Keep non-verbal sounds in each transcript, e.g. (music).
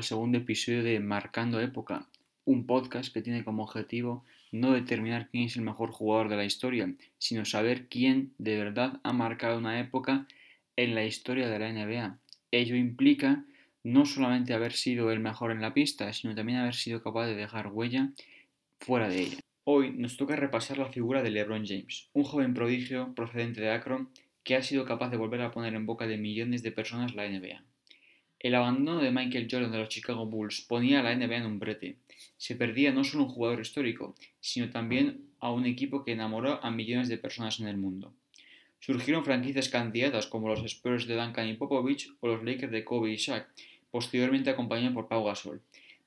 Al segundo episodio de Marcando Época, un podcast que tiene como objetivo no determinar quién es el mejor jugador de la historia, sino saber quién de verdad ha marcado una época en la historia de la NBA. Ello implica no solamente haber sido el mejor en la pista, sino también haber sido capaz de dejar huella fuera de ella. Hoy nos toca repasar la figura de LeBron James, un joven prodigio procedente de Akron que ha sido capaz de volver a poner en boca de millones de personas la NBA. El abandono de Michael Jordan de los Chicago Bulls ponía a la NBA en un brete. Se perdía no solo un jugador histórico, sino también a un equipo que enamoró a millones de personas en el mundo. Surgieron franquicias candidatas como los Spurs de Duncan y Popovich o los Lakers de Kobe y Shaq, posteriormente acompañados por Pau Gasol.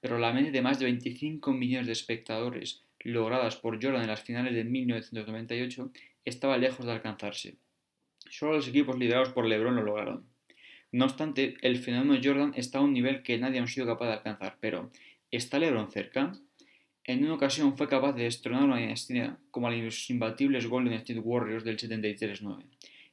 Pero la mente de más de 25 millones de espectadores logradas por Jordan en las finales de 1998 estaba lejos de alcanzarse. Solo los equipos liderados por LeBron lo lograron. No obstante, el fenómeno Jordan está a un nivel que nadie ha sido capaz de alcanzar, pero ¿está LeBron cerca? En una ocasión fue capaz de destronar una dinastía como a los imbatibles Golden State Warriors del 73-9.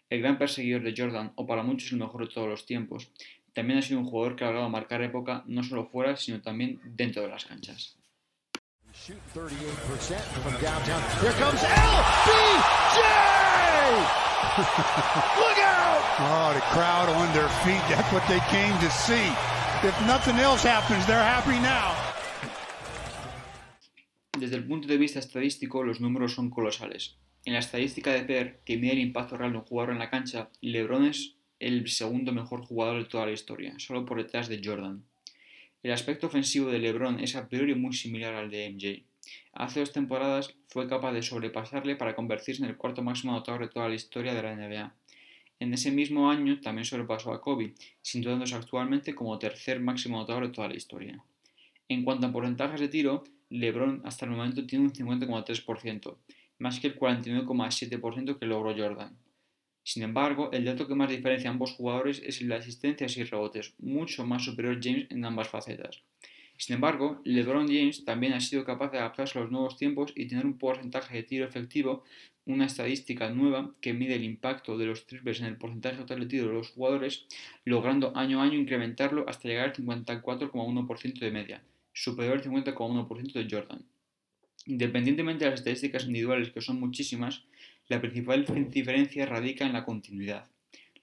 El gran perseguidor de Jordan, o para muchos el mejor de todos los tiempos, también ha sido un jugador que ha logrado marcar época no solo fuera, sino también dentro de las canchas. (laughs) Oh, the crowd on their feet. That's what they came to see. If nothing else happens, they're happy now. Desde el punto de vista estadístico, los números son colosales. En la estadística de PER, que mide el impacto real de un jugador en la cancha, LeBron es el segundo mejor jugador de toda la historia, solo por detrás de Jordan. El aspecto ofensivo de LeBron es a priori muy similar al de MJ. Hace dos temporadas fue capaz de sobrepasarle para convertirse en el cuarto máximo anotador de toda la historia de la NBA. En ese mismo año también sobrepasó a Kobe, situándose actualmente como tercer máximo anotador de toda la historia. En cuanto a porcentajes de tiro, LeBron hasta el momento tiene un 50,3%, más que el 49,7% que logró Jordan. Sin embargo, el dato que más diferencia a ambos jugadores es el de asistencias y rebotes, mucho más superior James en ambas facetas. Sin embargo, LeBron James también ha sido capaz de adaptarse a los nuevos tiempos y tener un porcentaje de tiro efectivo, una estadística nueva que mide el impacto de los triples en el porcentaje total de tiro de los jugadores, logrando año a año incrementarlo hasta llegar al 54,1% de media, superior al 50,1% de Jordan. Independientemente de las estadísticas individuales, que son muchísimas, la principal diferencia radica en la continuidad.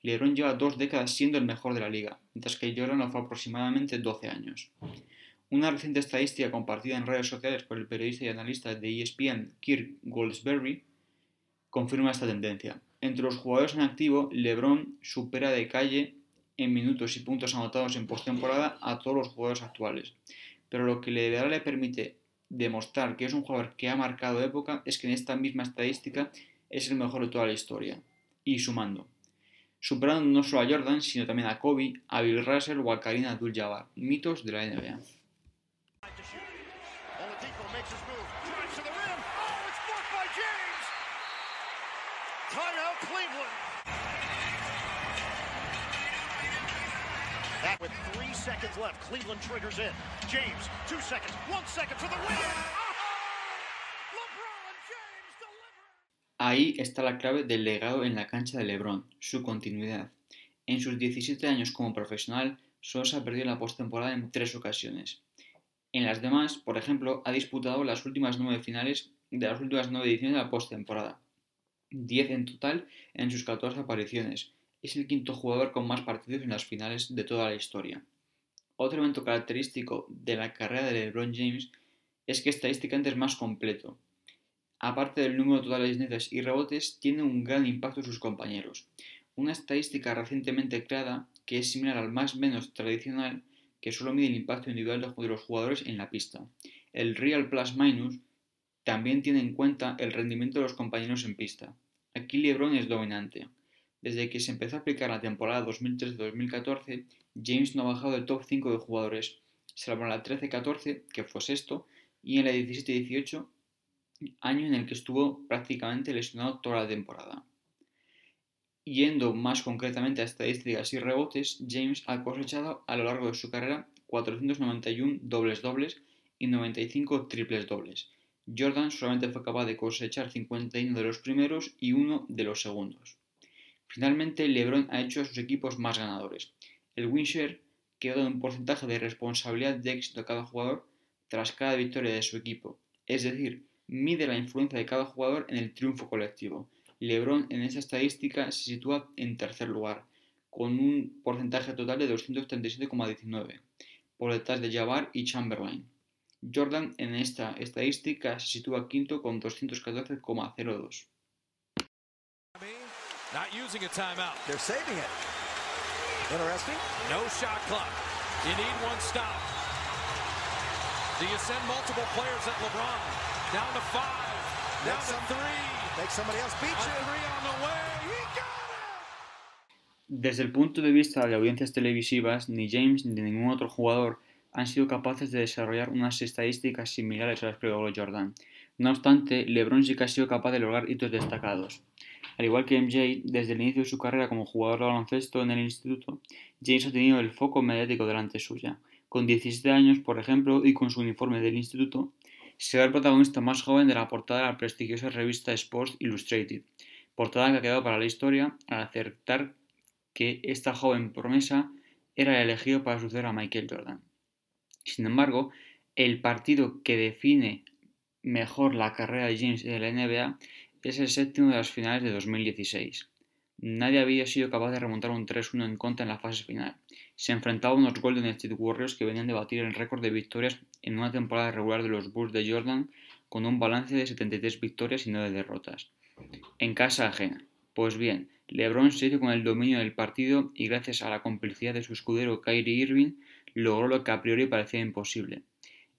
LeBron lleva dos décadas siendo el mejor de la liga, mientras que Jordan lo fue aproximadamente 12 años. Una reciente estadística compartida en redes sociales por el periodista y analista de ESPN Kirk Goldsberry confirma esta tendencia. Entre los jugadores en activo, LeBron supera de calle en minutos y puntos anotados en postemporada a todos los jugadores actuales. Pero lo que le le permite demostrar que es un jugador que ha marcado época es que en esta misma estadística es el mejor de toda la historia. Y sumando. Superando no solo a Jordan, sino también a Kobe, a Bill Russell o a Karina Abdul-Jabbar, mitos de la NBA. Left. Cleveland triggers in. James, two seconds, one second for the win. Ahí está la clave del legado en la cancha de LeBron, su continuidad. En sus 17 años como profesional, solo se ha perdido la postemporada en tres ocasiones. En las demás, por ejemplo, ha disputado las últimas nueve finales de las últimas nueve ediciones de la postemporada. 10 en total en sus 14 apariciones. Es el quinto jugador con más partidos en las finales de toda la historia. Otro elemento característico de la carrera de LeBron James es que estadísticamente es más completo. Aparte del número total de asistencias y rebotes, tiene un gran impacto en sus compañeros. Una estadística recientemente creada que es similar al más menos tradicional, que solo mide el impacto individual de los jugadores en la pista. El Real Plus Minus también tiene en cuenta el rendimiento de los compañeros en pista. Aquí LeBron es dominante. Desde que se empezó a aplicar la temporada 2013-2014, James no ha bajado del top 5 de jugadores, salvo en la 13-14, que fue sexto, y en la 17-18, año en el que estuvo prácticamente lesionado toda la temporada. Yendo más concretamente a estadísticas y rebotes, James ha cosechado a lo largo de su carrera 491 dobles dobles y 95 triples dobles. Jordan solamente fue capaz de cosechar 51 de los primeros y uno de los segundos. Finalmente, LeBron ha hecho a sus equipos más ganadores. El Winshare, que da un porcentaje de responsabilidad de éxito a cada jugador tras cada victoria de su equipo. Es decir, mide la influencia de cada jugador en el triunfo colectivo. LeBron en esa estadística se sitúa en tercer lugar, con un porcentaje total de 237,19, por detrás de Jabbar y Chamberlain. Jordan en esta estadística se sitúa quinto con 214,02. Not using a timeout. They're saving it. Interesting. No shot clock. You need one stop. Do you send multiple players at LeBron? Down to five. Down Make to some- three. Make somebody else beat A you. three on the way. He got it! Desde el punto de vista de audiencias televisivas, ni James ni ningún otro jugador han sido capaces de desarrollar unas estadísticas similares a las que logró Jordan. No obstante, LeBron sí que ha sido capaz de lograr hitos destacados. Al igual que MJ, desde el inicio de su carrera como jugador de baloncesto en el instituto, James ha tenido el foco mediático delante suya. Con 17 años, por ejemplo, y con su uniforme del instituto, será el protagonista más joven de la portada de la prestigiosa revista Sports Illustrated, portada que ha quedado para la historia al acertar que esta joven promesa era el elegido para suceder a Michael Jordan. Sin embargo, el partido que define mejor la carrera de James en la NBA es el séptimo de las finales de 2016. Nadie había sido capaz de remontar un 3-1 en contra en la fase final. Se enfrentaba a unos Golden State Warriors que venían de batir el récord de victorias en una temporada regular de los Bulls de Jordan con un balance de 73 victorias y 9 derrotas. En casa ajena. Pues bien, LeBron se hizo con el dominio del partido y gracias a la complicidad de su escudero Kyrie Irving logró lo que a priori parecía imposible.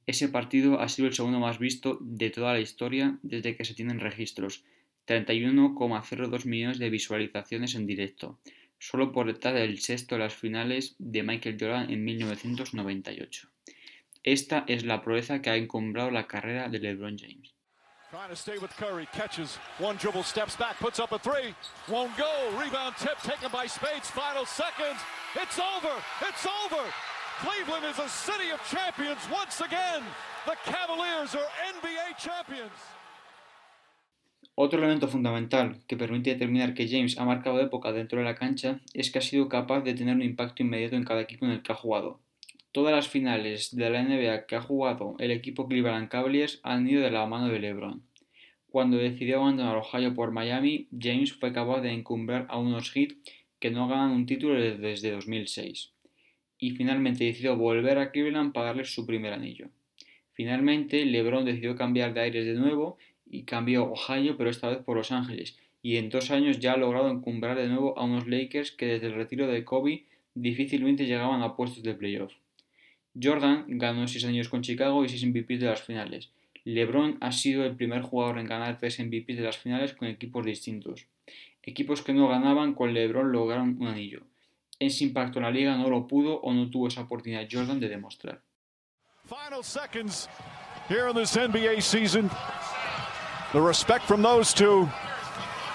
Ese partido ha sido el segundo más visto de toda la historia desde que se tienen registros, 31,02 millones de visualizaciones en directo, solo por detrás del sexto de las finales de Michael Jordan en 1998. Esta es la proeza que ha encumbrado la carrera de LeBron James. Trying to stay with Curry. Catches one dribble, steps back, puts up a three. Won't go. Rebound tip taken by Spades. Final seconds. It's over. It's over. Cleveland is a city of champions once again. The Cavaliers are NBA champions. Otro elemento fundamental que permite determinar que James ha marcado época dentro de la cancha es que ha sido capaz de tener un impacto inmediato en cada equipo en el que ha jugado. Todas las finales de la NBA que ha jugado el equipo Cleveland Cavaliers han ido de la mano de LeBron. Cuando decidió abandonar Ohio por Miami, James fue capaz de encumbrar a unos Heat que no ganan un título desde 2006. Y finalmente decidió volver a Cleveland para darles su primer anillo. Finalmente, LeBron decidió cambiar de aires de nuevo y cambió Ohio, pero esta vez por Los Ángeles. Y en dos años ya ha logrado encumbrar de nuevo a unos Lakers que desde el retiro de Kobe difícilmente llegaban a puestos de playoff. Jordan ganó 6 años con Chicago y 6 MVPs de las finales. LeBron ha sido el primer jugador en ganar 3 MVPs de las finales con equipos distintos. Equipos que no ganaban con LeBron lograron un anillo. Ese impacto en la liga no lo pudo o no tuvo esa oportunidad Jordan de demostrar. Final seconds here in this NBA season. The respect from those two.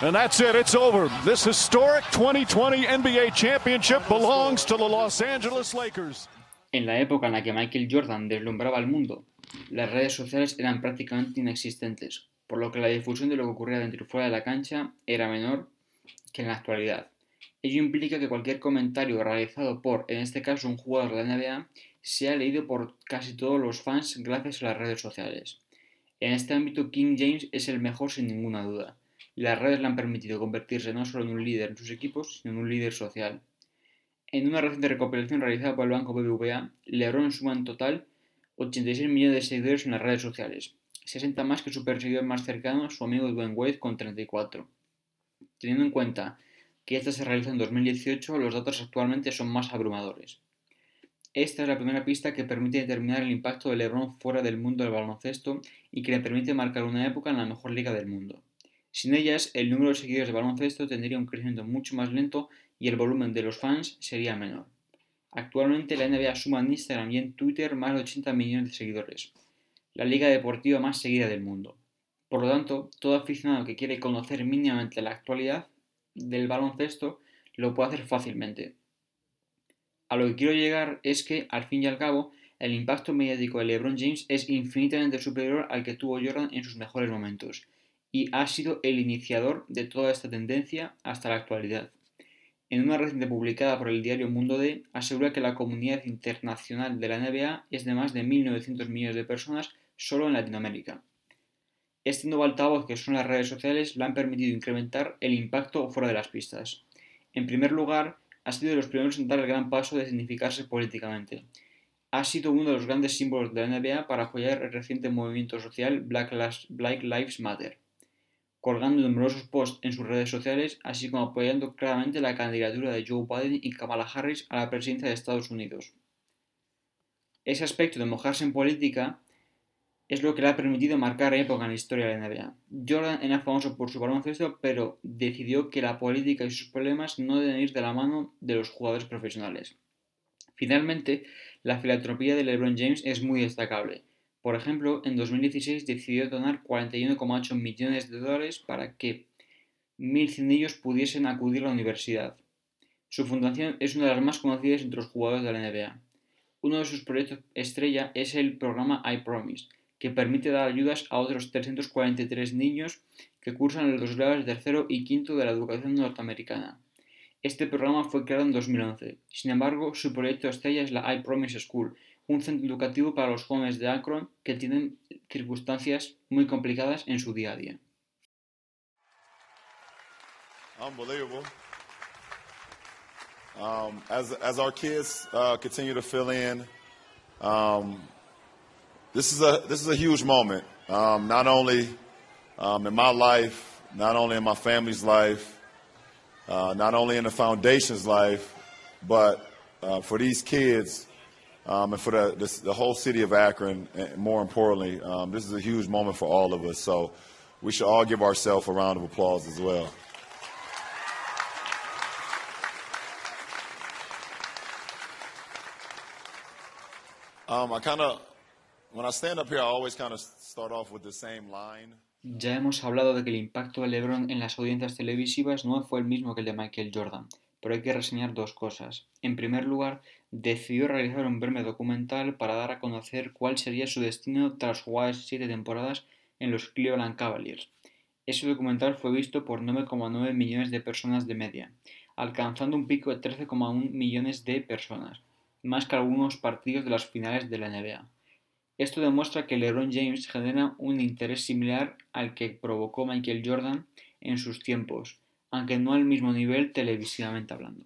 And that's it. It's over. This historic 2020 NBA championship belongs to the Los Angeles Lakers. En la época en la que Michael Jordan deslumbraba al mundo, las redes sociales eran prácticamente inexistentes, por lo que la difusión de lo que ocurría dentro y fuera de la cancha era menor que en la actualidad. Ello implica que cualquier comentario realizado por, en este caso, un jugador de la NBA, sea leído por casi todos los fans gracias a las redes sociales. En este ámbito, King James es el mejor sin ninguna duda. Las redes le han permitido convertirse no solo en un líder en sus equipos, sino en un líder social. En una reciente recopilación realizada por el banco BBVA, LeBron suma en total 86 millones de seguidores en las redes sociales, 60 más que su perseguidor más cercano, su amigo Dwayne Wade, con 34. Teniendo en cuenta que esta se realizó en 2018, los datos actualmente son más abrumadores. Esta es la primera pista que permite determinar el impacto de LeBron fuera del mundo del baloncesto y que le permite marcar una época en la mejor liga del mundo. Sin ellas, el número de seguidores de baloncesto tendría un crecimiento mucho más lento y el volumen de los fans sería menor. Actualmente la NBA suma en Instagram y en Twitter más de 80 millones de seguidores, la liga deportiva más seguida del mundo. Por lo tanto, todo aficionado que quiere conocer mínimamente la actualidad del baloncesto lo puede hacer fácilmente. A lo que quiero llegar es que, al fin y al cabo, el impacto mediático de LeBron James es infinitamente superior al que tuvo Jordan en sus mejores momentos, y ha sido el iniciador de toda esta tendencia hasta la actualidad. en una reciente publicada por el diario Mundo D, asegura que la comunidad internacional de la NBA es de más de 1.900 millones de personas solo en Latinoamérica. Este nuevo altavoz que son las redes sociales le han permitido incrementar el impacto fuera de las pistas. En primer lugar, ha sido de los primeros en dar el gran paso de significarse políticamente. Ha sido uno de los grandes símbolos de la NBA para apoyar el reciente movimiento social Black Lives Matter colgando numerosos posts en sus redes sociales, así como apoyando claramente la candidatura de Joe Biden y Kamala Harris a la presidencia de Estados Unidos. Ese aspecto de mojarse en política es lo que le ha permitido marcar época en la historia de la NBA. Jordan era famoso por su baloncesto, pero decidió que la política y sus problemas no deben ir de la mano de los jugadores profesionales. Finalmente, la filantropía de LeBron James es muy destacable. Por ejemplo, en 2016 decidió donar 41,8 millones de dólares para que 1.100 niños pudiesen acudir a la universidad. Su fundación es una de las más conocidas entre los jugadores de la NBA. Uno de sus proyectos estrella es el programa I Promise, que permite dar ayudas a otros 343 niños que cursan los grados tercero y quinto de la educación norteamericana. Este programa fue creado en 2011. Sin embargo, su proyecto estrella es la I Promise School, un centro educativo para los jóvenes de Akron que tienen circunstancias muy complicadas en su día a día. Unbelievable. Um, as, as our kids uh, continue to fill in, um, this is a this is a huge moment. Um, not only um, in my life, not only in my family's life, uh, not only in the foundation's life, but uh, for these kids um, and for the, this, the whole city of Akron, and more importantly, um, this is a huge moment for all of us. So we should all give ourselves a round of applause as well. Um, I kind of, Ya hemos hablado de que el impacto de LeBron en las audiencias televisivas no fue el mismo que el de Michael Jordan, pero hay que reseñar dos cosas. En primer lugar, decidió realizar un breve documental para dar a conocer cuál sería su destino tras jugar siete temporadas en los Cleveland Cavaliers. Ese documental fue visto por 9,9 millones de personas de media, alcanzando un pico de 13,1 millones de personas, más que algunos partidos de las finales de la NBA. Esto demuestra que LeBron James genera un interés similar al que provocó Michael Jordan en sus tiempos, aunque no al mismo nivel televisivamente hablando.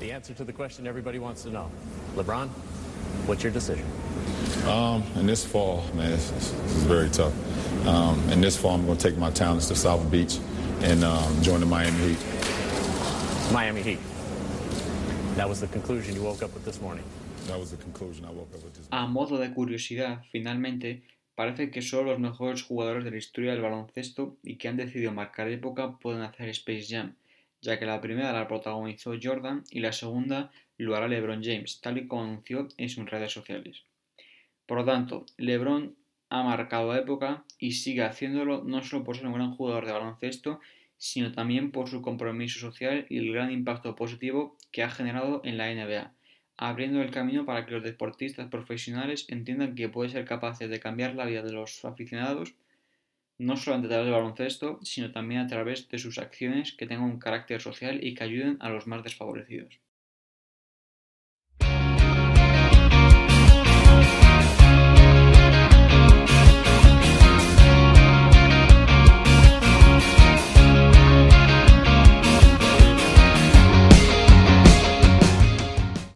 The answer to the question everybody wants to know. LeBron, what's your decision? Um, in this fall, man, it's, it's, it's very tough. Um, in this fall, I'm going to take my talents to South Beach and um, join the Miami Heat. Miami Heat. That was the conclusion you woke up with this morning. A modo de curiosidad, finalmente, parece que solo los mejores jugadores de la historia del baloncesto y que han decidido marcar época pueden hacer Space Jam, ya que la primera la protagonizó Jordan y la segunda lo hará LeBron James, tal y como anunció en sus redes sociales. Por lo tanto, LeBron ha marcado época y sigue haciéndolo no solo por ser un gran jugador de baloncesto, sino también por su compromiso social y el gran impacto positivo que ha generado en la NBA abriendo el camino para que los deportistas profesionales entiendan que pueden ser capaces de cambiar la vida de los aficionados, no solamente a través del baloncesto, sino también a través de sus acciones que tengan un carácter social y que ayuden a los más desfavorecidos.